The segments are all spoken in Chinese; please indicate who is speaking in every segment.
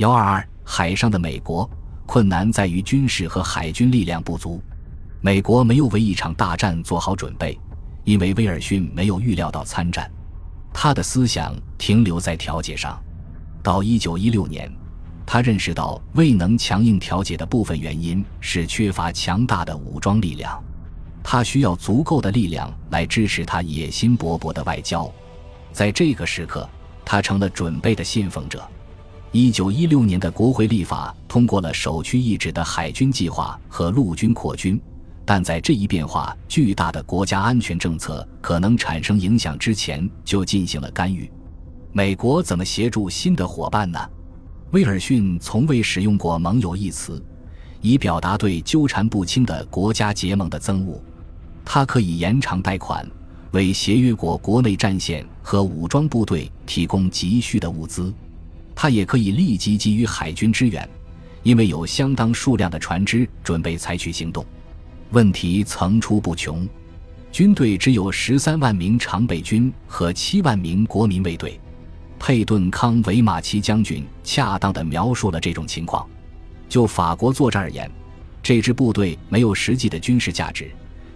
Speaker 1: 幺二二，海上的美国困难在于军事和海军力量不足。美国没有为一场大战做好准备，因为威尔逊没有预料到参战。他的思想停留在调解上。到一九一六年，他认识到未能强硬调解的部分原因是缺乏强大的武装力量。他需要足够的力量来支持他野心勃勃的外交。在这个时刻，他成了准备的信奉者。一九一六年的国会立法通过了首屈一指的海军计划和陆军扩军，但在这一变化巨大的国家安全政策可能产生影响之前，就进行了干预。美国怎么协助新的伙伴呢？威尔逊从未使用过“盟友”一词，以表达对纠缠不清的国家结盟的憎恶。他可以延长贷款，为协约国国内战线和武装部队提供急需的物资。他也可以立即给予海军支援，因为有相当数量的船只准备采取行动。问题层出不穷，军队只有十三万名常备军和七万名国民卫队。佩顿·康维马奇将军恰当地描述了这种情况。就法国作战而言，这支部队没有实际的军事价值，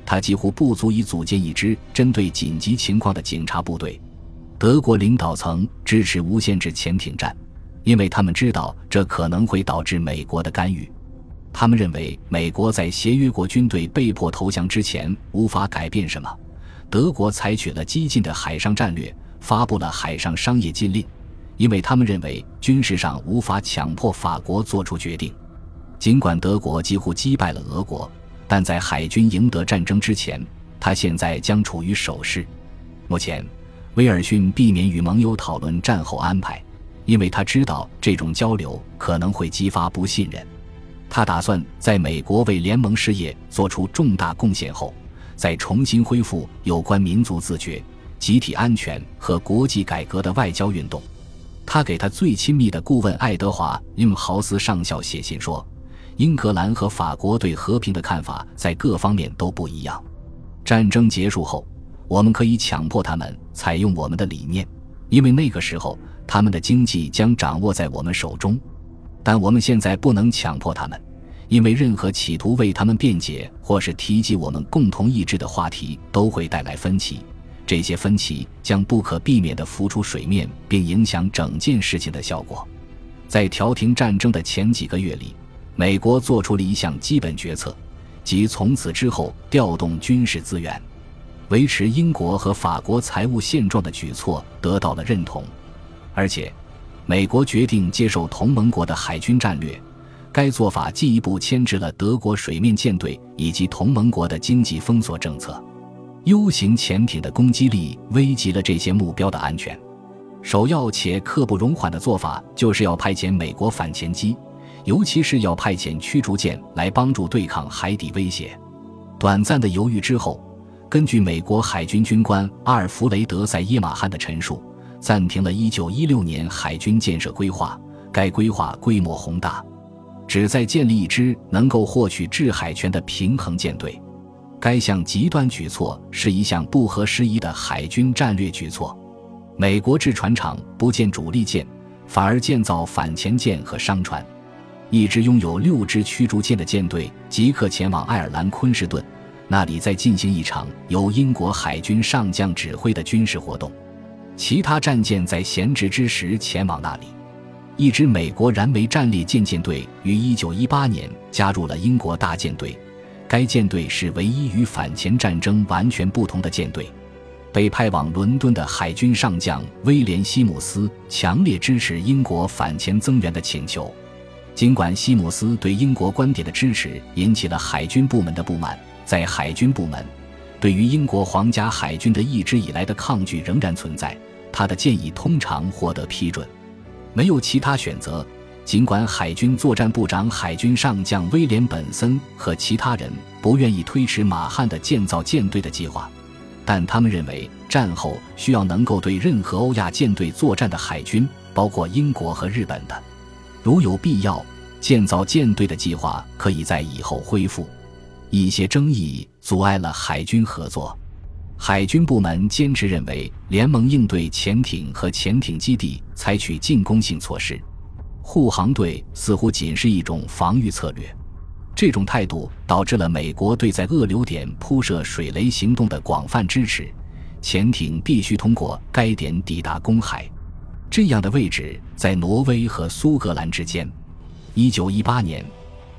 Speaker 1: 它几乎不足以组建一支针对紧急情况的警察部队。德国领导层支持无限制潜艇战。因为他们知道这可能会导致美国的干预，他们认为美国在协约国军队被迫投降之前无法改变什么。德国采取了激进的海上战略，发布了海上商业禁令，因为他们认为军事上无法强迫法国做出决定。尽管德国几乎击败了俄国，但在海军赢得战争之前，他现在将处于守势。目前，威尔逊避免与盟友讨论战后安排。因为他知道这种交流可能会激发不信任，他打算在美国为联盟事业做出重大贡献后，再重新恢复有关民族自觉、集体安全和国际改革的外交运动。他给他最亲密的顾问爱德华·英豪斯上校写信说：“英格兰和法国对和平的看法在各方面都不一样。战争结束后，我们可以强迫他们采用我们的理念，因为那个时候。”他们的经济将掌握在我们手中，但我们现在不能强迫他们，因为任何企图为他们辩解或是提及我们共同意志的话题都会带来分歧。这些分歧将不可避免地浮出水面，并影响整件事情的效果。在调停战争的前几个月里，美国做出了一项基本决策，即从此之后调动军事资源，维持英国和法国财务现状的举措得到了认同。而且，美国决定接受同盟国的海军战略，该做法进一步牵制了德国水面舰队以及同盟国的经济封锁政策。U 型潜艇的攻击力危及了这些目标的安全。首要且刻不容缓的做法就是要派遣美国反潜机，尤其是要派遣驱逐舰来帮助对抗海底威胁。短暂的犹豫之后，根据美国海军军官阿尔弗雷德·塞耶马汉的陈述。暂停了1916年海军建设规划。该规划规模宏大，旨在建立一支能够获取制海权的平衡舰队。该项极端举措是一项不合时宜的海军战略举措。美国制船厂不建主力舰，反而建造反潜舰和商船。一支拥有六支驱逐舰的舰队即刻前往爱尔兰昆士顿，那里在进行一场由英国海军上将指挥的军事活动。其他战舰在闲置之时前往那里。一支美国燃煤战列舰舰队于1918年加入了英国大舰队，该舰队是唯一与反潜战争完全不同的舰队。被派往伦敦的海军上将威廉·西姆斯强烈支持英国反潜增援的请求，尽管西姆斯对英国观点的支持引起了海军部门的不满，在海军部门。对于英国皇家海军的一直以来的抗拒仍然存在，他的建议通常获得批准。没有其他选择，尽管海军作战部长海军上将威廉·本森和其他人不愿意推迟马汉的建造舰队的计划，但他们认为战后需要能够对任何欧亚舰队作战的海军，包括英国和日本的，如有必要，建造舰队的计划可以在以后恢复。一些争议阻碍了海军合作。海军部门坚持认为，联盟应对潜艇和潜艇基地采取进攻性措施。护航队似乎仅是一种防御策略。这种态度导致了美国对在恶流点铺设水雷行动的广泛支持。潜艇必须通过该点抵达公海，这样的位置在挪威和苏格兰之间。一九一八年，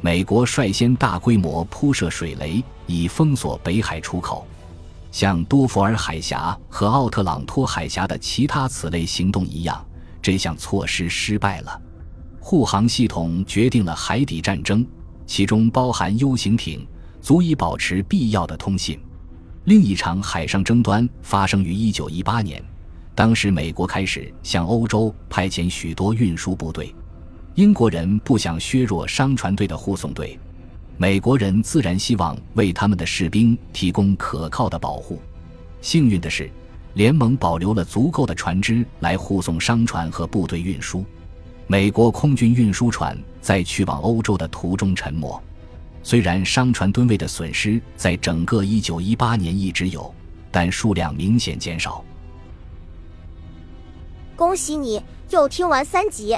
Speaker 1: 美国率先大规模铺设水雷，以封锁北海出口。像多佛尔海峡和奥特朗托海峡的其他此类行动一样，这项措施失败了。护航系统决定了海底战争，其中包含 U 型艇，足以保持必要的通信。另一场海上争端发生于1918年，当时美国开始向欧洲派遣许多运输部队，英国人不想削弱商船队的护送队，美国人自然希望为他们的士兵提供可靠的保护。幸运的是，联盟保留了足够的船只来护送商船和部队运输。美国空军运输船在去往欧洲的途中沉没。虽然商船吨位的损失在整个1918年一直有，但数量明显减少。
Speaker 2: 恭喜你又听完三集，